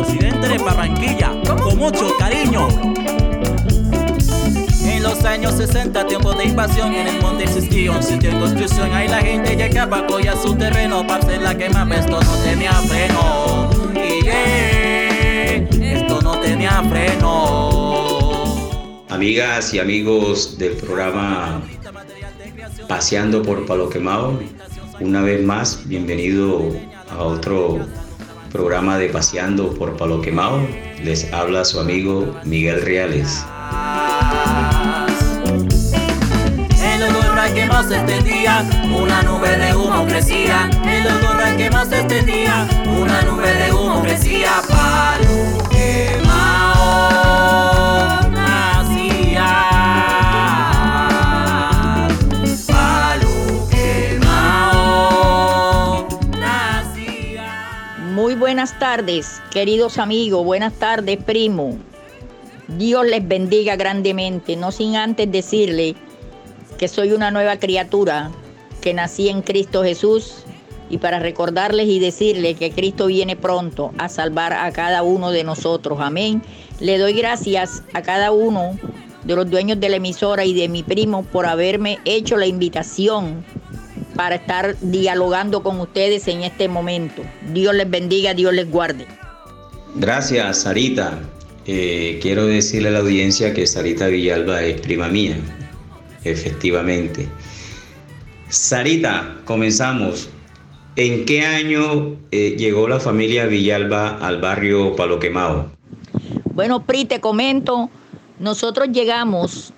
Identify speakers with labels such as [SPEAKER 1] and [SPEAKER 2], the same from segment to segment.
[SPEAKER 1] occidente de Barranquilla, con mucho cariño. En los años 60, tiempo de invasión, en el monte existía un sitio de construcción. Ahí la gente llegaba, cogía su terreno, para hacer la quema, esto no tenía freno. Y esto no tenía freno.
[SPEAKER 2] Amigas y amigos del programa Paseando por Palo Quemado, una vez más, bienvenido a otro programa de Paseando por Palo Quemado. Les habla su amigo Miguel Reales.
[SPEAKER 1] El olor a quemado se extendía, una nube de humo crecía. El olor a quemado se extendía, una nube de humo crecía. Palo
[SPEAKER 3] tardes, queridos amigos, buenas tardes, primo. Dios les bendiga grandemente, no sin antes decirle que soy una nueva criatura, que nací en Cristo Jesús y para recordarles y decirles que Cristo viene pronto a salvar a cada uno de nosotros. Amén. Le doy gracias a cada uno de los dueños de la emisora y de mi primo por haberme hecho la invitación para estar dialogando con ustedes en este momento. Dios les bendiga, Dios les guarde.
[SPEAKER 2] Gracias, Sarita. Eh, quiero decirle a la audiencia que Sarita Villalba es prima mía, efectivamente. Sarita, comenzamos. ¿En qué año eh, llegó la familia Villalba al barrio Palo Quemado?
[SPEAKER 3] Bueno, Pri, te comento, nosotros llegamos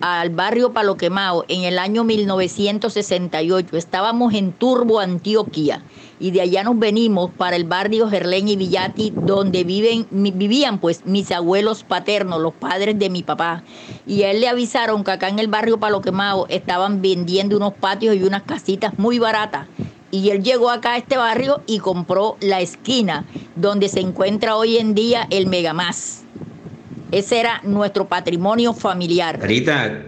[SPEAKER 3] al barrio Palo Quemado en el año 1968. Estábamos en Turbo, Antioquia, y de allá nos venimos para el barrio Gerlén y Villati, donde viven, vivían pues mis abuelos paternos, los padres de mi papá. Y a él le avisaron que acá en el barrio Palo Quemado estaban vendiendo unos patios y unas casitas muy baratas. Y él llegó acá a este barrio y compró la esquina donde se encuentra hoy en día el Megamás. Ese era nuestro patrimonio familiar.
[SPEAKER 2] Sarita,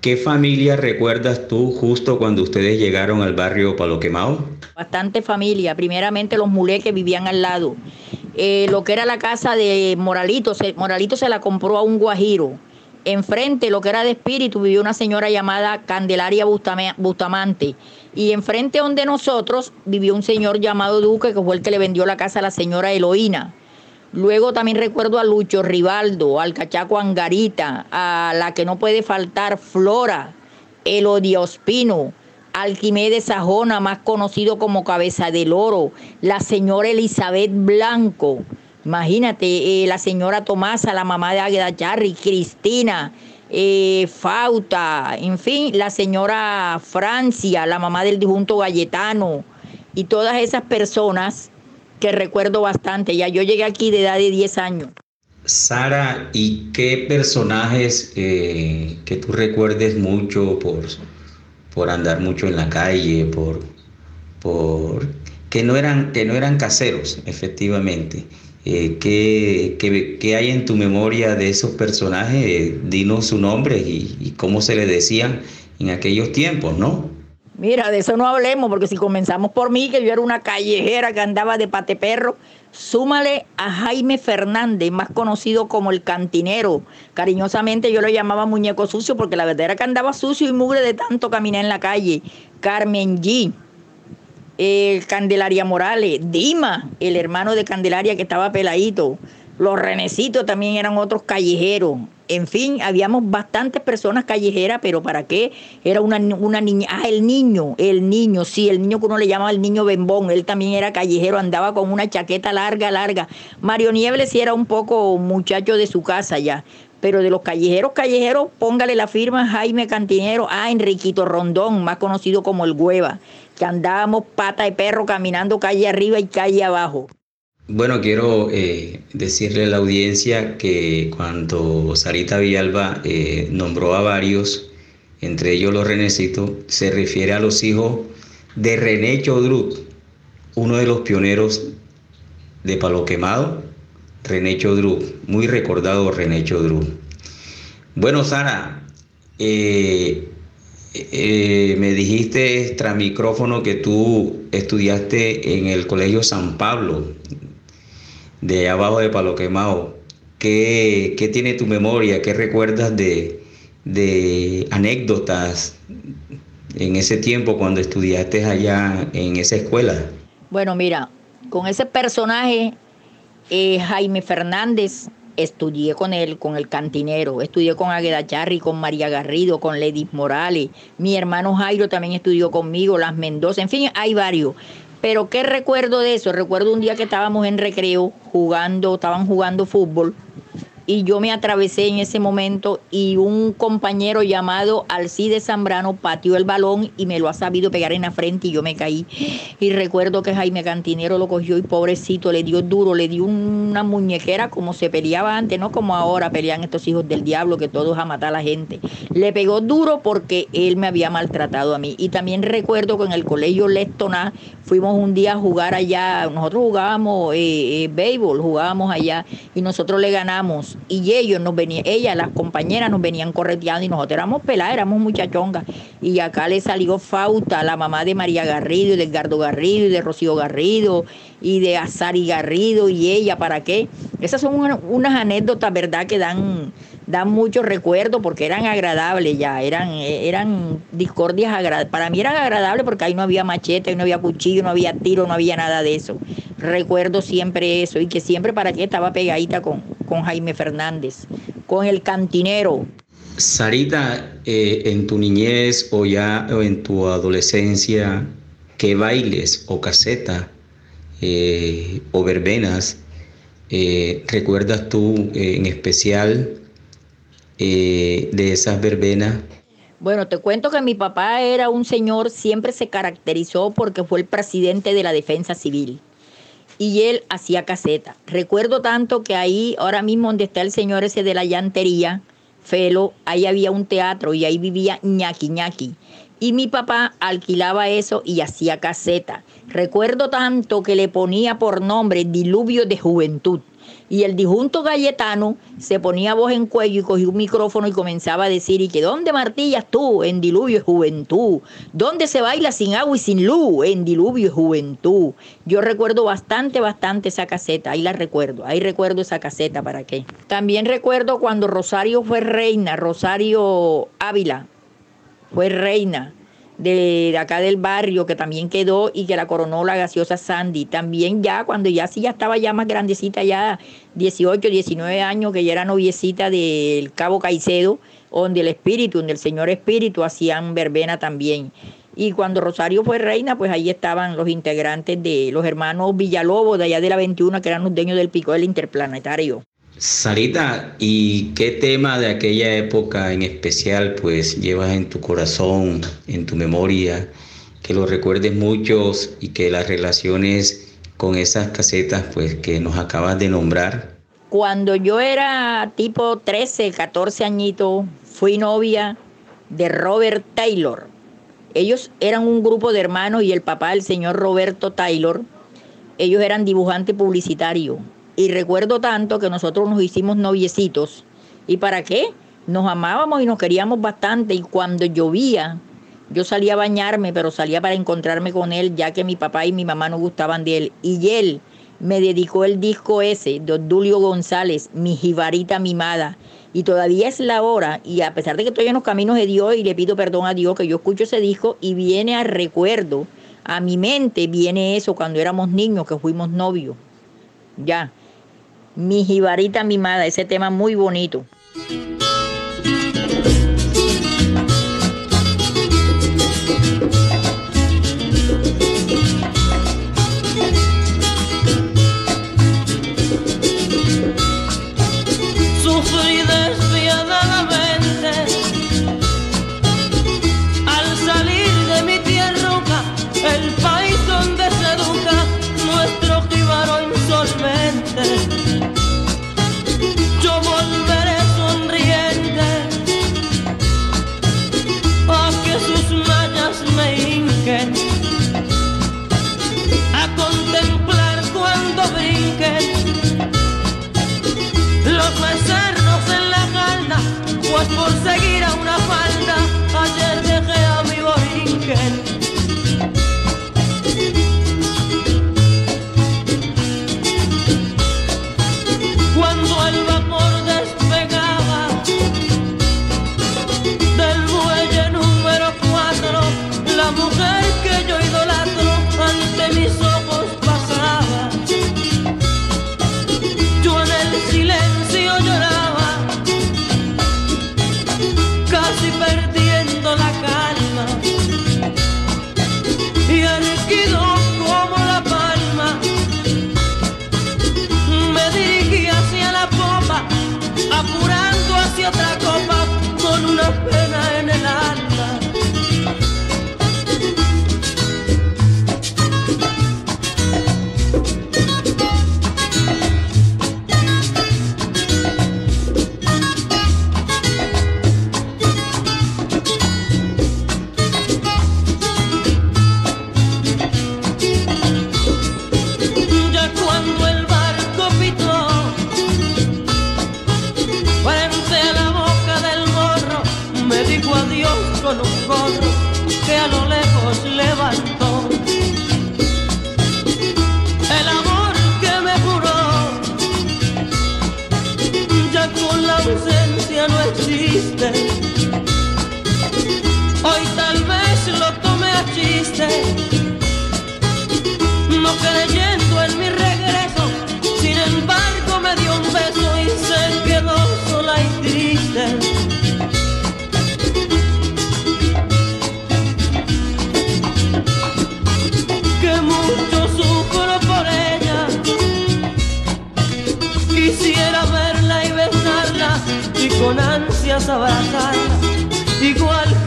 [SPEAKER 2] ¿qué familia recuerdas tú justo cuando ustedes llegaron al barrio Palo Quemado?
[SPEAKER 3] Bastante familia. Primeramente los mulé que vivían al lado. Eh, lo que era la casa de Moralito, se- Moralito se la compró a un guajiro. Enfrente, lo que era de espíritu, vivió una señora llamada Candelaria Bustamante. Y enfrente donde nosotros vivió un señor llamado Duque, que fue el que le vendió la casa a la señora Eloína. Luego también recuerdo a Lucho Rivaldo, al Cachaco Angarita, a la que no puede faltar Flora, Elodia Ospino, Alquimedes Sajona, más conocido como Cabeza del Oro, la señora Elizabeth Blanco, imagínate, eh, la señora Tomasa, la mamá de Águeda Charri, Cristina, eh, Fauta, en fin, la señora Francia, la mamá del difunto Galletano, y todas esas personas que recuerdo bastante. Ya yo llegué aquí de edad de 10 años.
[SPEAKER 2] Sara, ¿y qué personajes eh, que tú recuerdes mucho por, por andar mucho en la calle, por, por que no eran, que no eran caseros, efectivamente? Eh, ¿qué, qué, qué hay en tu memoria de esos personajes? Eh, dinos su nombre y, cómo se les decían en aquellos tiempos, ¿no?
[SPEAKER 3] Mira, de eso no hablemos, porque si comenzamos por mí, que yo era una callejera que andaba de pateperro, súmale a Jaime Fernández, más conocido como el cantinero. Cariñosamente yo lo llamaba muñeco sucio, porque la verdad era que andaba sucio y mugre de tanto caminar en la calle. Carmen G. eh, Candelaria Morales, Dima, el hermano de Candelaria que estaba peladito. Los Renecitos también eran otros callejeros. En fin, habíamos bastantes personas callejeras, pero ¿para qué? Era una, una niña. Ah, el niño, el niño, sí, el niño que uno le llamaba el niño bembón. Él también era callejero, andaba con una chaqueta larga, larga. Mario Niebles sí era un poco muchacho de su casa ya. Pero de los callejeros, callejeros, póngale la firma Jaime Cantinero, ah, Enriquito Rondón, más conocido como el Hueva, que andábamos pata de perro caminando calle arriba y calle abajo.
[SPEAKER 2] Bueno, quiero eh, decirle a la audiencia que cuando Sarita Villalba eh, nombró a varios, entre ellos los Renecitos, se refiere a los hijos de René Chodrut, uno de los pioneros de Palo Quemado, René Chodrut, muy recordado René Chodrut. Bueno, Sara, eh, me dijiste extra micrófono que tú estudiaste en el Colegio San Pablo. De abajo de Palo Quemado. ¿Qué, ¿Qué, tiene tu memoria? ¿Qué recuerdas de, de anécdotas en ese tiempo cuando estudiaste allá en esa escuela?
[SPEAKER 3] Bueno, mira, con ese personaje, eh, Jaime Fernández, estudié con él, con el cantinero, estudié con Agueda Charri, con María Garrido, con Ledis Morales, mi hermano Jairo también estudió conmigo, las Mendoza, en fin, hay varios. Pero ¿qué recuerdo de eso? Recuerdo un día que estábamos en recreo jugando, estaban jugando fútbol y yo me atravesé en ese momento y un compañero llamado Alcide Zambrano pateó el balón y me lo ha sabido pegar en la frente y yo me caí. Y recuerdo que Jaime Cantinero lo cogió y pobrecito le dio duro, le dio una muñequera como se peleaba antes, no como ahora pelean estos hijos del diablo que todos a matar a la gente. Le pegó duro porque él me había maltratado a mí. Y también recuerdo que en el colegio Lestoná fuimos un día a jugar allá, nosotros jugábamos eh, eh, béisbol, jugábamos allá y nosotros le ganamos y ellos nos venían, ella, las compañeras nos venían correteando y nosotros éramos peladas, éramos muchachongas. Y acá le salió Fauta, la mamá de María Garrido, y de Edgardo Garrido, y de Rocío Garrido, y de Azari Garrido, y ella, ¿para qué? Esas son unas anécdotas, ¿verdad?, que dan dan muchos recuerdos porque eran agradables ya, eran, eran discordias agradables. Para mí eran agradables porque ahí no había machete, ahí no había cuchillo, no había tiro, no había nada de eso. Recuerdo siempre eso y que siempre para qué estaba pegadita con, con Jaime Fernández, con el cantinero.
[SPEAKER 2] Sarita, eh, en tu niñez o ya en tu adolescencia, ¿qué bailes o caseta eh, o verbenas eh, recuerdas tú en especial de esas verbenas?
[SPEAKER 3] Bueno, te cuento que mi papá era un señor, siempre se caracterizó porque fue el presidente de la defensa civil y él hacía caseta. Recuerdo tanto que ahí, ahora mismo donde está el señor ese de la llantería, Felo, ahí había un teatro y ahí vivía ñaki ñaki. Y mi papá alquilaba eso y hacía caseta. Recuerdo tanto que le ponía por nombre Diluvio de Juventud. Y el disjunto galletano se ponía voz en cuello y cogía un micrófono y comenzaba a decir, ¿y que dónde martillas tú? En diluvio y juventud. ¿Dónde se baila sin agua y sin luz? En diluvio y juventud. Yo recuerdo bastante, bastante esa caseta, ahí la recuerdo, ahí recuerdo esa caseta, ¿para qué? También recuerdo cuando Rosario fue reina, Rosario Ávila fue reina de, acá del barrio que también quedó y que la coronó la gaseosa Sandy. También ya cuando ya sí ya estaba ya más grandecita, ya 18, 19 años, que ya era noviecita del Cabo Caicedo, donde el espíritu, donde el señor espíritu hacían verbena también. Y cuando Rosario fue reina, pues ahí estaban los integrantes de los hermanos Villalobos, de allá de la 21, que eran los dueños del pico del interplanetario.
[SPEAKER 2] Sarita, ¿y qué tema de aquella época en especial pues llevas en tu corazón, en tu memoria, que lo recuerdes muchos y que las relaciones con esas casetas pues que nos acabas de nombrar?
[SPEAKER 3] Cuando yo era tipo 13, 14 añitos, fui novia de Robert Taylor. Ellos eran un grupo de hermanos y el papá, el señor Roberto Taylor, ellos eran dibujantes publicitarios y recuerdo tanto que nosotros nos hicimos noviecitos. ¿Y para qué? Nos amábamos y nos queríamos bastante. Y cuando llovía, yo salía a bañarme, pero salía para encontrarme con él, ya que mi papá y mi mamá no gustaban de él. Y él me dedicó el disco ese de Dulio González, Mi Jibarita Mimada. Y todavía es la hora, y a pesar de que estoy en los caminos de Dios y le pido perdón a Dios, que yo escucho ese disco y viene a recuerdo, a mi mente viene eso cuando éramos niños, que fuimos novios. Ya. Mi jibarita mimada, ese tema muy bonito.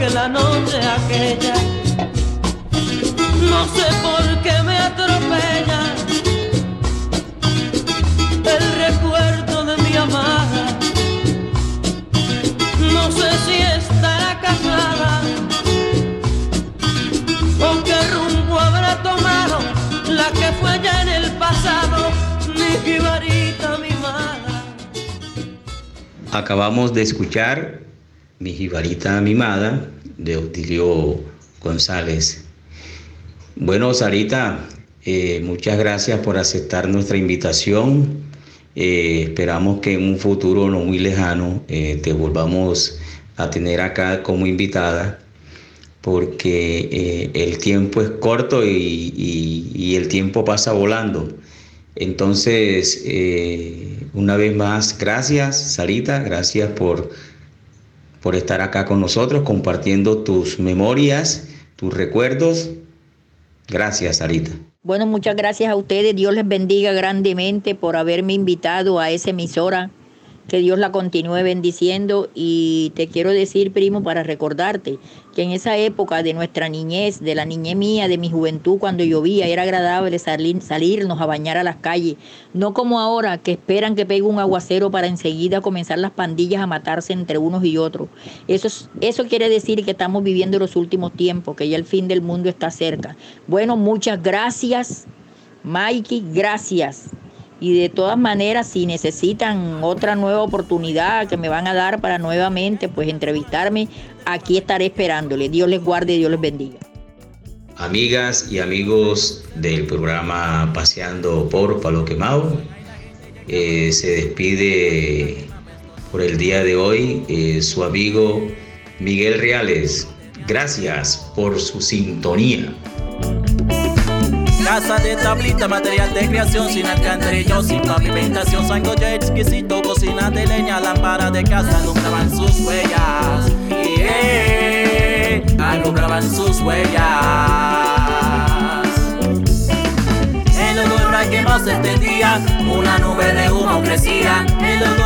[SPEAKER 4] La noche aquella. No sé por qué me atropella el recuerdo de mi amada. No sé si estará casada o qué rumbo habrá tomado la que fue ya en el pasado, mi jibarita
[SPEAKER 2] Acabamos de escuchar Mi jibarita mimada de Otilio González. Bueno, Sarita, eh, muchas gracias por aceptar nuestra invitación. Eh, esperamos que en un futuro no muy lejano eh, te volvamos a tener acá como invitada porque el tiempo es corto y, el tiempo pasa volando. Entonces, una vez más, gracias, Sarita, gracias por, por estar acá con nosotros, compartiendo tus memorias, tus recuerdos. Gracias, Sarita.
[SPEAKER 3] Bueno, muchas gracias a ustedes. Dios les bendiga grandemente por haberme invitado a esa emisora que Dios la continúe bendiciendo y te quiero decir, primo, para recordarte que en esa época de nuestra niñez, de la niñez mía, de mi juventud, cuando llovía, era agradable salir, salirnos a bañar a las calles, no como ahora que esperan que pegue un aguacero para enseguida comenzar las pandillas a matarse entre unos y otros. Eso, eso quiere decir que estamos viviendo los últimos tiempos, que ya el fin del mundo está cerca. Bueno, muchas gracias, Mikey, gracias. Y de todas maneras, si necesitan otra nueva oportunidad que me van a dar para nuevamente pues entrevistarme, aquí estaré esperándole. Dios les guarde, Dios les bendiga.
[SPEAKER 2] Amigas y amigos del programa Paseando por Palo Quemado, eh, se despide por el día de hoy eh, su amigo Miguel Reales. Gracias por su sintonía.
[SPEAKER 1] Casa de tablita, material de creación sin alcantarillo, sin pavimentación, ya exquisito, cocina de leña, lámpara de casa, alumbraban sus huellas. Y eh, alumbraban sus huellas. El olor a que más este día, una nube de humo crecía. El olor